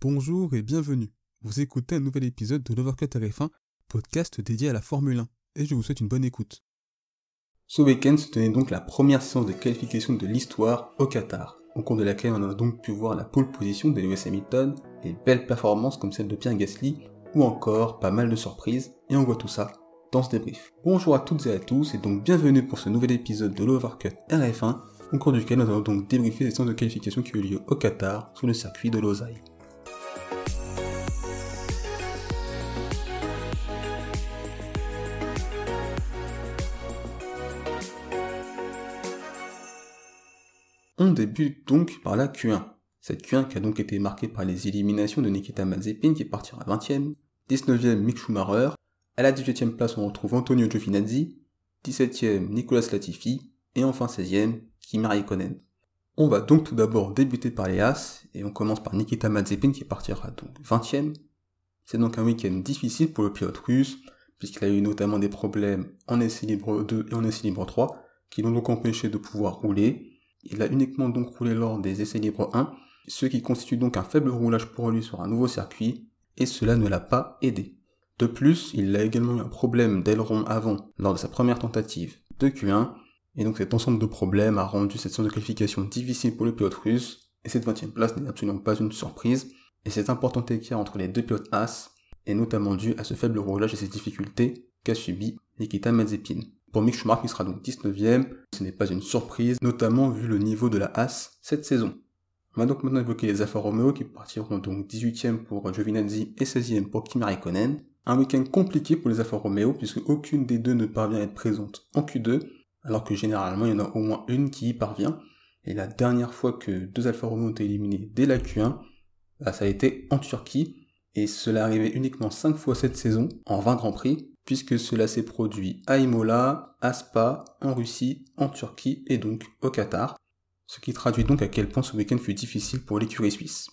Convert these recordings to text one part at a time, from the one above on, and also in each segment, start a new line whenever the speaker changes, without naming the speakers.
Bonjour et bienvenue. Vous écoutez un nouvel épisode de l'Overcut RF1, podcast dédié à la Formule 1, et je vous souhaite une bonne écoute. Ce week-end se tenait donc la première séance de qualification de l'histoire au Qatar, au cours de laquelle on a donc pu voir la pole position de Lewis Hamilton, des belles performances comme celle de Pierre Gasly, ou encore pas mal de surprises, et on voit tout ça dans ce débrief. Bonjour à toutes et à tous, et donc bienvenue pour ce nouvel épisode de l'Overcut RF1, au cours duquel nous allons donc débriefer les séances de qualification qui ont eu lieu au Qatar, sur le circuit de Losail. On débute donc par la Q1. Cette Q1 qui a donc été marquée par les éliminations de Nikita Mazepin qui partira 20ème, 19ème Mick Schumacher, à la 18ème place on retrouve Antonio Giovinazzi, 17ème Nicolas Latifi, et enfin 16ème Kimi Raikkonen. On va donc tout d'abord débuter par les As, et on commence par Nikita Mazepin qui partira donc 20ème. C'est donc un week-end difficile pour le pilote russe, puisqu'il a eu notamment des problèmes en essai libre 2 et en essai libre 3, qui l'ont donc empêché de pouvoir rouler, il a uniquement donc roulé lors des essais libres 1, ce qui constitue donc un faible roulage pour lui sur un nouveau circuit, et cela ne l'a pas aidé. De plus, il a également eu un problème d'aileron avant lors de sa première tentative de Q1, et donc cet ensemble de problèmes a rendu cette séance de qualification difficile pour le pilote russe, et cette 20 e place n'est absolument pas une surprise, et cet important écart entre les deux pilotes As est notamment dû à ce faible roulage et ces difficultés qu'a subi Nikita Mazepin. Pour Mick Schumacher, il sera donc 19ème. Ce n'est pas une surprise, notamment vu le niveau de la Haas cette saison. On va donc maintenant évoquer les Alfa Romeo qui partiront donc 18ème pour Giovinazzi et 16ème pour Kimi Raikkonen. Un week-end compliqué pour les Alfa Romeo puisque aucune des deux ne parvient à être présente en Q2, alors que généralement il y en a au moins une qui y parvient. Et la dernière fois que deux Alfa Romeo ont été éliminés dès la Q1, bah, ça a été en Turquie, et cela arrivait uniquement 5 fois cette saison, en 20 Grands Prix, puisque cela s'est produit à Imola, à Spa, en Russie, en Turquie et donc au Qatar, ce qui traduit donc à quel point ce week-end fut difficile pour l'écurie suisse.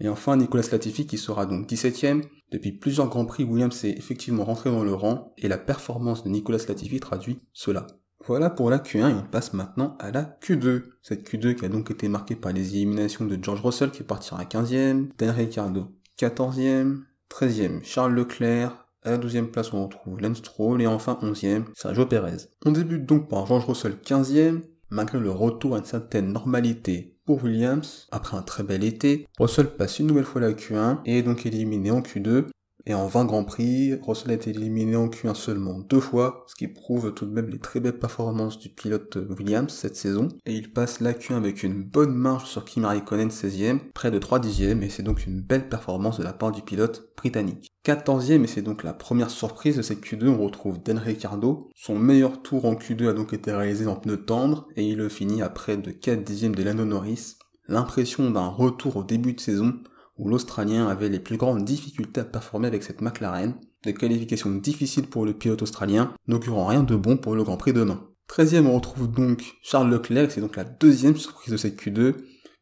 Et enfin, Nicolas Latifi qui sera donc 17ème. Depuis plusieurs Grands Prix, Williams est effectivement rentré dans le rang, et la performance de Nicolas Latifi traduit cela. Voilà pour la Q1 et on passe maintenant à la Q2. Cette Q2 qui a donc été marquée par les éliminations de George Russell qui partira 15ème, Dan Ricciardo 14ème, 13ème Charles Leclerc, à la 12e place, on retrouve Lance Stroll et enfin 11e, Sergio Perez. On débute donc par George Russell 15e, malgré le retour à une certaine normalité pour Williams, après un très bel été, Russell passe une nouvelle fois la Q1 et est donc éliminé en Q2, et en 20 Grands Prix, Russell a été éliminé en Q1 seulement deux fois, ce qui prouve tout de même les très belles performances du pilote Williams cette saison. Et il passe la Q1 avec une bonne marge sur Kimi Raikkonen 16ème, près de 3 dixièmes, et c'est donc une belle performance de la part du pilote britannique. 14ème, et c'est donc la première surprise de cette Q2, on retrouve Dan Ricciardo. Son meilleur tour en Q2 a donc été réalisé en pneu tendre, et il le finit à près de 4 dixièmes de Lando Norris. L'impression d'un retour au début de saison, où l'Australien avait les plus grandes difficultés à performer avec cette McLaren, des qualifications difficiles pour le pilote australien, n'augurant rien de bon pour le Grand Prix demain. 13ème, on retrouve donc Charles Leclerc, c'est donc la deuxième surprise de cette Q2,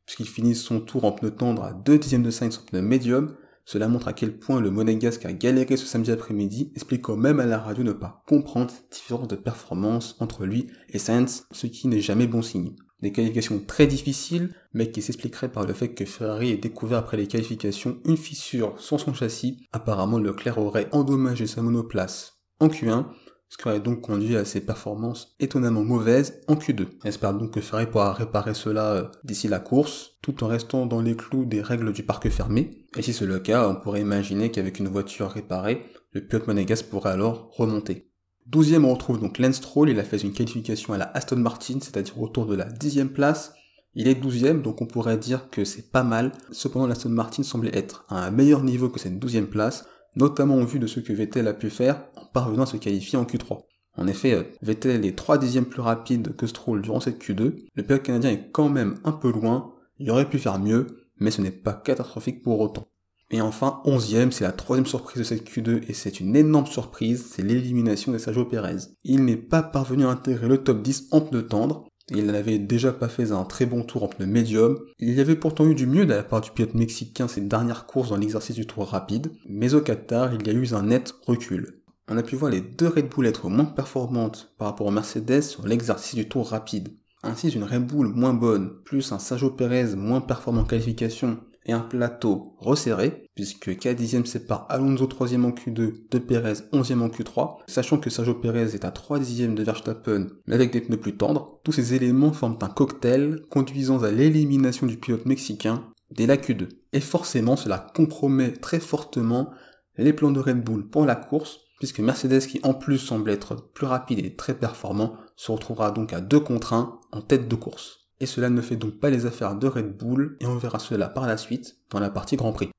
puisqu'il finit son tour en pneu tendre à 2 dixièmes de Sainz en pneu médium. Cela montre à quel point le monégasque a galéré ce samedi après-midi, expliquant même à la radio ne pas comprendre cette différence de performance entre lui et Sainz, ce qui n'est jamais bon signe. Des qualifications très difficiles, mais qui s'expliqueraient par le fait que Ferrari ait découvert après les qualifications une fissure sur son châssis. Apparemment, Leclerc aurait endommagé sa monoplace en Q1, ce qui aurait donc conduit à ses performances étonnamment mauvaises en Q2. J'espère donc que Ferrari pourra réparer cela euh, d'ici la course, tout en restant dans les clous des règles du parc fermé. Et si c'est le cas, on pourrait imaginer qu'avec une voiture réparée, le pilote monégasque pourrait alors remonter. 12 on retrouve donc Lance Stroll, il a fait une qualification à la Aston Martin, c'est-à-dire autour de la 10 place. Il est 12 donc on pourrait dire que c'est pas mal. Cependant, l'Aston Martin semblait être à un meilleur niveau que cette 12 place, notamment au vu de ce que Vettel a pu faire en parvenant à se qualifier en Q3. En effet, euh, Vettel est 3 dixièmes plus rapide que Stroll durant cette Q2. Le pilote canadien est quand même un peu loin, il aurait pu faire mieux, mais ce n'est pas catastrophique pour autant. Et enfin, onzième, c'est la troisième surprise de cette Q2 et c'est une énorme surprise, c'est l'élimination de Sergio Perez. Il n'est pas parvenu à intégrer le top 10 en pneu tendre, il n'avait déjà pas fait un très bon tour en pneu médium. Il y avait pourtant eu du mieux de la part du pilote mexicain ces dernières courses dans l'exercice du tour rapide, mais au Qatar, il y a eu un net recul. On a pu voir les deux Red Bull être moins performantes par rapport aux Mercedes sur l'exercice du tour rapide. Ainsi, une Red Bull moins bonne, plus un Sergio Perez moins performant en qualification, et un plateau resserré, puisque 4 dixièmes sépare Alonso 3 en Q2 de Perez 11 en Q3, sachant que Sergio Perez est à 3 dixièmes de Verstappen, mais avec des pneus plus tendres, tous ces éléments forment un cocktail conduisant à l'élimination du pilote mexicain dès la Q2. Et forcément, cela compromet très fortement les plans de Red Bull pour la course, puisque Mercedes, qui en plus semble être plus rapide et très performant, se retrouvera donc à 2 contre 1 en tête de course. Et cela ne fait donc pas les affaires de Red Bull, et on verra cela par la suite dans la partie Grand Prix.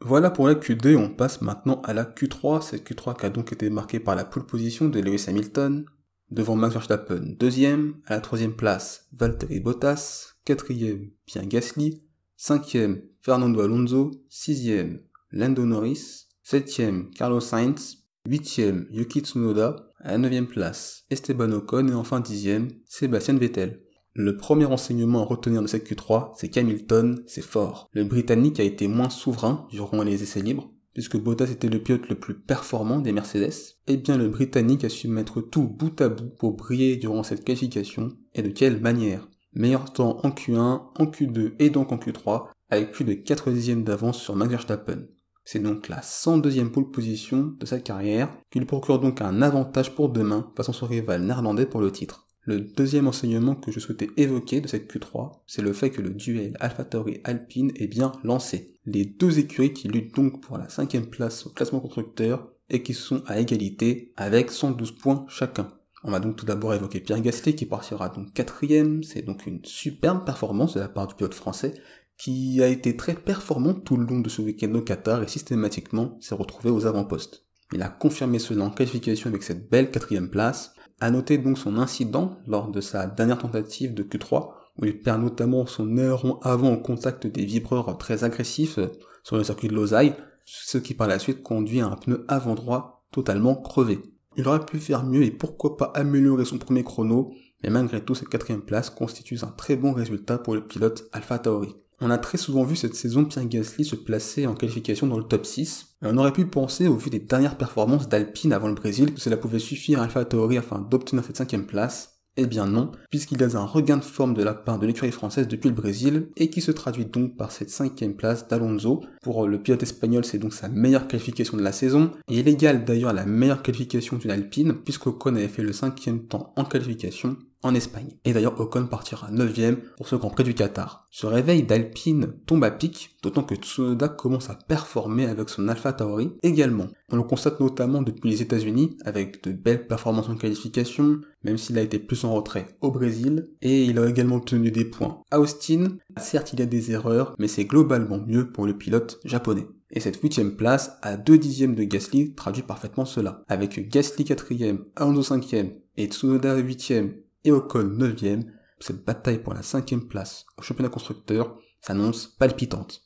Voilà pour la Q2, on passe maintenant à la Q3, cette Q3 qui a donc été marquée par la pole position de Lewis Hamilton, devant Max Verstappen deuxième, à la troisième place Valtteri Bottas, quatrième Pierre Gasly, cinquième Fernando Alonso, sixième Lando Norris, septième Carlos Sainz, huitième Yuki Tsunoda, à la neuvième place Esteban Ocon. Et enfin dixième Sébastien Vettel. Le premier enseignement à retenir de cette Q3, c'est qu'Hamilton, c'est fort. Le Britannique a été moins souverain durant les essais libres, puisque Bottas était le pilote le plus performant des Mercedes, eh bien le Britannique a su mettre tout bout à bout pour briller durant cette qualification, et de quelle manière? Meilleur temps en Q1, en Q2 et donc en Q3, avec plus de 4 dixièmes d'avance sur Max Verstappen. C'est donc la 102e pole position de sa carrière, qui lui procure donc un avantage pour demain face son rival néerlandais pour le titre. Le deuxième enseignement que je souhaitais évoquer de cette Q3, c'est le fait que le duel AlphaTauri-Alpine est bien lancé. Les deux écuries qui luttent donc pour la cinquième place au classement constructeur et qui sont à égalité avec 112 points chacun. On va donc tout d'abord évoquer Pierre Gasly qui partira donc quatrième, c'est donc une superbe performance de la part du pilote français qui a été très performant tout le long de ce week-end au Qatar et systématiquement s'est retrouvé aux avant-postes. Il a confirmé cela en qualification avec cette belle quatrième place, à noter donc son incident lors de sa dernière tentative de Q3, où il perd notamment son aileron avant au contact des vibreurs très agressifs sur le circuit de Lausanne, ce qui par la suite conduit à un pneu avant droit totalement crevé. Il aurait pu faire mieux et pourquoi pas améliorer son premier chrono, mais malgré tout cette quatrième place constitue un très bon résultat pour le pilote Alpha Tauri. On a très souvent vu cette saison Pierre Gasly se placer en qualification dans le top 6. on aurait pu penser, au vu des dernières performances d'Alpine avant le Brésil, que cela pouvait suffire à Alpha Tauri afin d'obtenir cette cinquième place. Eh bien non, puisqu'il y a un regain de forme de la part de l'écurie française depuis le Brésil, et qui se traduit donc par cette cinquième place d'Alonso. Pour le pilote espagnol, c'est donc sa meilleure qualification de la saison, et il égale d'ailleurs la meilleure qualification d'une Alpine, puisqu'Ocon avait fait le cinquième temps en qualification, en Espagne. Et d'ailleurs, Ocon partira 9ème pour ce Grand du Qatar. Ce réveil d'Alpine tombe à pic, d'autant que Tsunoda commence à performer avec son Alpha Tauri également. On le constate notamment depuis les États-Unis, avec de belles performances en qualification, même s'il a été plus en retrait au Brésil, et il a également obtenu des points à Austin. Certes, il y a des erreurs, mais c'est globalement mieux pour le pilote japonais. Et cette huitième place, à 2 dixièmes de Gasly, traduit parfaitement cela. Avec Gasly quatrième, Alonso cinquième et Tsunoda huitième et Ocon 9ème, cette bataille pour la cinquième place au championnat constructeur s'annonce palpitante.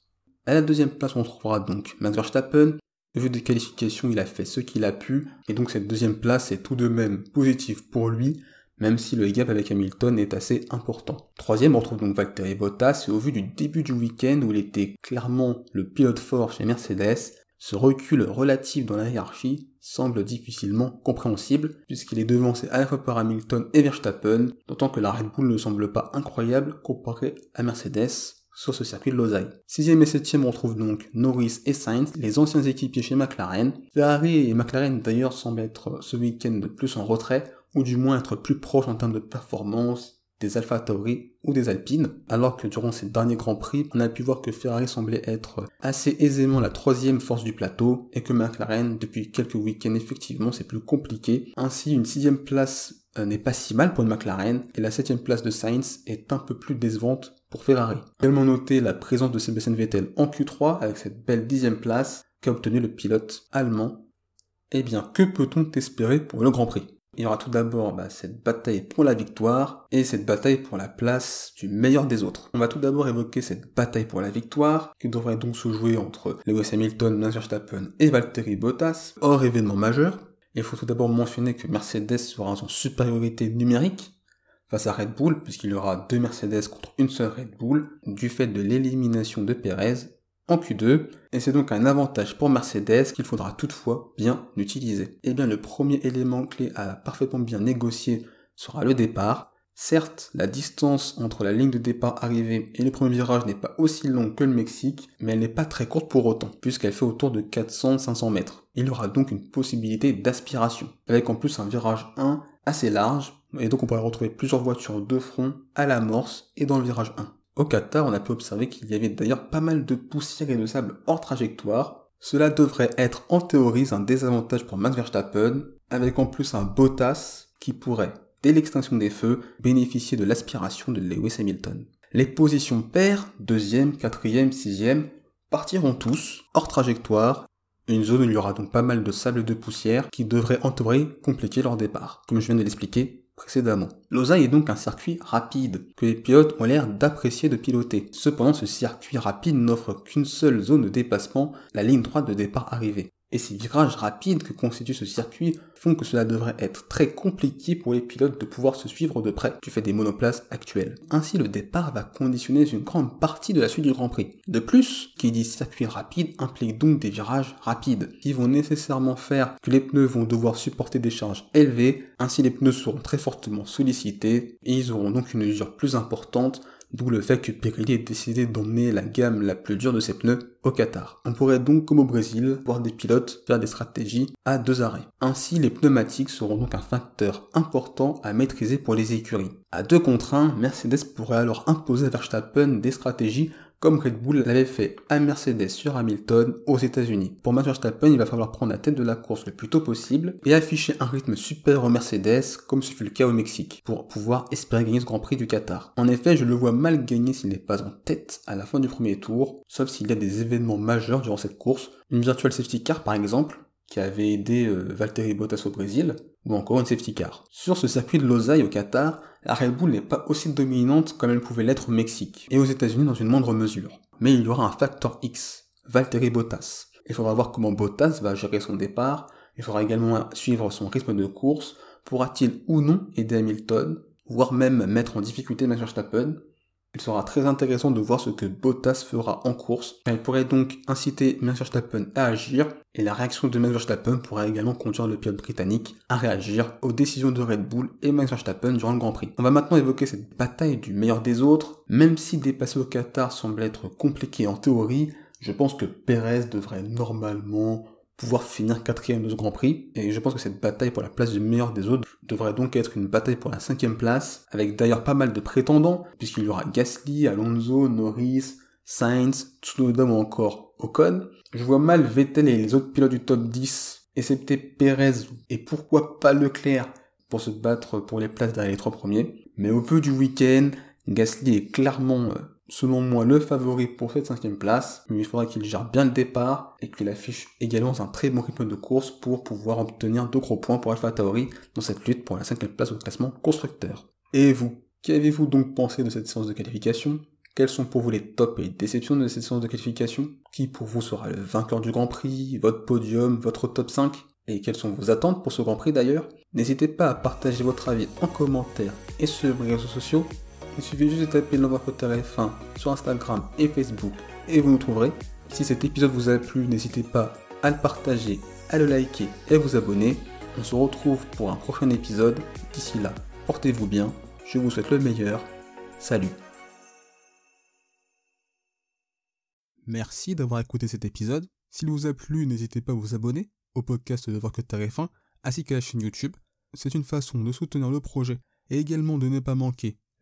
À la deuxième place, on trouvera donc Max Verstappen. Vu des qualifications, il a fait ce qu'il a pu, et donc cette deuxième place est tout de même positive pour lui, même si le gap avec Hamilton est assez important. Troisième, on retrouve donc Valtteri Bottas, et au vu du début du week-end où il était clairement le pilote fort chez Mercedes, ce recul relatif dans la hiérarchie semble difficilement compréhensible, puisqu'il est devancé à la par Hamilton et Verstappen, d'autant que la Red Bull ne semble pas incroyable comparé à Mercedes sur ce circuit de Lausanne. Sixième et septième, on trouve donc Norris et Sainz, les anciens équipiers chez McLaren. Ferrari et McLaren d'ailleurs semblent être ce week-end plus en retrait, ou du moins être plus proches en termes de performance des Alpha Tauri ou des Alpines, alors que durant ces derniers Grands Prix, on a pu voir que Ferrari semblait être assez aisément la troisième force du plateau et que McLaren, depuis quelques week-ends, effectivement, c'est plus compliqué. Ainsi, une sixième place euh, n'est pas si mal pour une McLaren et la septième place de Sainz est un peu plus décevante pour Ferrari. Également noter la présence de Sébastien Vettel en Q3 avec cette belle dixième place qu'a obtenu le pilote allemand. Eh bien, que peut-on espérer pour le Grand Prix? Il y aura tout d'abord bah, cette bataille pour la victoire et cette bataille pour la place du meilleur des autres. On va tout d'abord évoquer cette bataille pour la victoire qui devrait donc se jouer entre Lewis Hamilton, Max Verstappen et Valtteri Bottas, hors événement majeur. Il faut tout d'abord mentionner que Mercedes sera en supériorité numérique face à Red Bull, puisqu'il y aura deux Mercedes contre une seule Red Bull, du fait de l'élimination de Perez en Q2, et c'est donc un avantage pour Mercedes qu'il faudra toutefois bien utiliser. Et eh bien le premier élément clé à parfaitement bien négocier sera le départ, Certes, la distance entre la ligne de départ arrivée et le premier virage n'est pas aussi longue que le Mexique, mais elle n'est pas très courte pour autant, puisqu'elle fait autour de 400-500 mètres. Il y aura donc une possibilité d'aspiration, avec en plus un virage 1 assez large, et donc on pourrait retrouver plusieurs voitures de front à l'amorce et dans le virage 1. Au Qatar, on a pu observer qu'il y avait d'ailleurs pas mal de poussière et de sable hors trajectoire. Cela devrait être en théorie un désavantage pour Max Verstappen, avec en plus un Bottas qui pourrait dès l'extinction des feux, bénéficier de l'aspiration de Lewis Hamilton. Les positions paires, deuxième, quatrième, sixième, partiront tous hors trajectoire, une zone où il y aura donc pas mal de sable et de poussière qui devrait en théorie compliquer leur départ, comme je viens de l'expliquer précédemment. Lausanne est donc un circuit rapide, que les pilotes ont l'air d'apprécier de piloter. Cependant, ce circuit rapide n'offre qu'une seule zone de dépassement, la ligne droite de départ arrivée et ces virages rapides que constitue ce circuit font que cela devrait être très compliqué pour les pilotes de pouvoir se suivre de près du fait des monoplaces actuelles. Ainsi, le départ va conditionner une grande partie de la suite du Grand Prix. De plus, qui dit circuit rapide implique donc des virages rapides, qui vont nécessairement faire que les pneus vont devoir supporter des charges élevées, ainsi les pneus seront très fortement sollicités, et ils auront donc une usure plus importante D'où le fait que Pirelli ait décidé d'emmener la gamme la plus dure de ses pneus au Qatar. On pourrait donc, comme au Brésil, voir des pilotes faire des stratégies à deux arrêts. Ainsi, les pneumatiques seront donc un facteur important à maîtriser pour les écuries. À deux contre un, Mercedes pourrait alors imposer à Verstappen des stratégies comme Red Bull l'avait fait à Mercedes sur Hamilton aux États-Unis. Pour Max Verstappen, il va falloir prendre la tête de la course le plus tôt possible et afficher un rythme supérieur au Mercedes, comme ce fut le cas au Mexique, pour pouvoir espérer gagner ce Grand Prix du Qatar. En effet, je le vois mal gagner s'il n'est pas en tête à la fin du premier tour, sauf s'il y a des événements majeurs durant cette course, une virtual safety car par exemple, qui avait aidé euh, Valtteri Bottas au Brésil, ou encore une safety car. Sur ce circuit de Losail au Qatar, la Red Bull n'est pas aussi dominante comme elle pouvait l'être au Mexique, et aux États-Unis dans une moindre mesure. Mais il y aura un facteur X, Valtteri Bottas. Il faudra voir comment Bottas va gérer son départ, il faudra également suivre son rythme de course, pourra-t-il ou non aider Hamilton, voire même mettre en difficulté Max Verstappen, il sera très intéressant de voir ce que Bottas fera en course. Elle pourrait donc inciter Max Verstappen à agir, et la réaction de Max Verstappen pourrait également conduire le pilote britannique à réagir aux décisions de Red Bull et Max Verstappen durant le Grand Prix. On va maintenant évoquer cette bataille du meilleur des autres. Même si dépasser au Qatar semble être compliqué en théorie, je pense que Perez devrait normalement pouvoir finir quatrième de ce Grand Prix. Et je pense que cette bataille pour la place du meilleur des autres devrait donc être une bataille pour la cinquième place, avec d'ailleurs pas mal de prétendants, puisqu'il y aura Gasly, Alonso, Norris, Sainz, Tsunoda ou encore Ocon. Je vois mal Vettel et les autres pilotes du top 10, excepté Perez et pourquoi pas Leclerc, pour se battre pour les places derrière les trois premiers. Mais au vu du week-end, Gasly est clairement euh, selon moi, le favori pour cette cinquième place, mais il faudra qu'il gère bien le départ et qu'il affiche également un très bon rythme de course pour pouvoir obtenir de gros points pour Alpha Tauri dans cette lutte pour la cinquième place au classement constructeur. Et vous, qu'avez-vous donc pensé de cette séance de qualification? Quels sont pour vous les tops et les déceptions de cette séance de qualification? Qui pour vous sera le vainqueur du Grand Prix, votre podium, votre top 5 et quelles sont vos attentes pour ce Grand Prix d'ailleurs? N'hésitez pas à partager votre avis en commentaire et sur les réseaux sociaux il suffit juste de taper Côté F1 sur Instagram et Facebook et vous nous trouverez. Si cet épisode vous a plu, n'hésitez pas à le partager, à le liker et à vous abonner. On se retrouve pour un prochain épisode. D'ici là, portez-vous bien. Je vous souhaite le meilleur. Salut. Merci d'avoir écouté cet épisode. S'il vous a plu, n'hésitez pas à vous abonner au podcast de Voir que F1 ainsi qu'à la chaîne YouTube. C'est une façon de soutenir le projet et également de ne pas manquer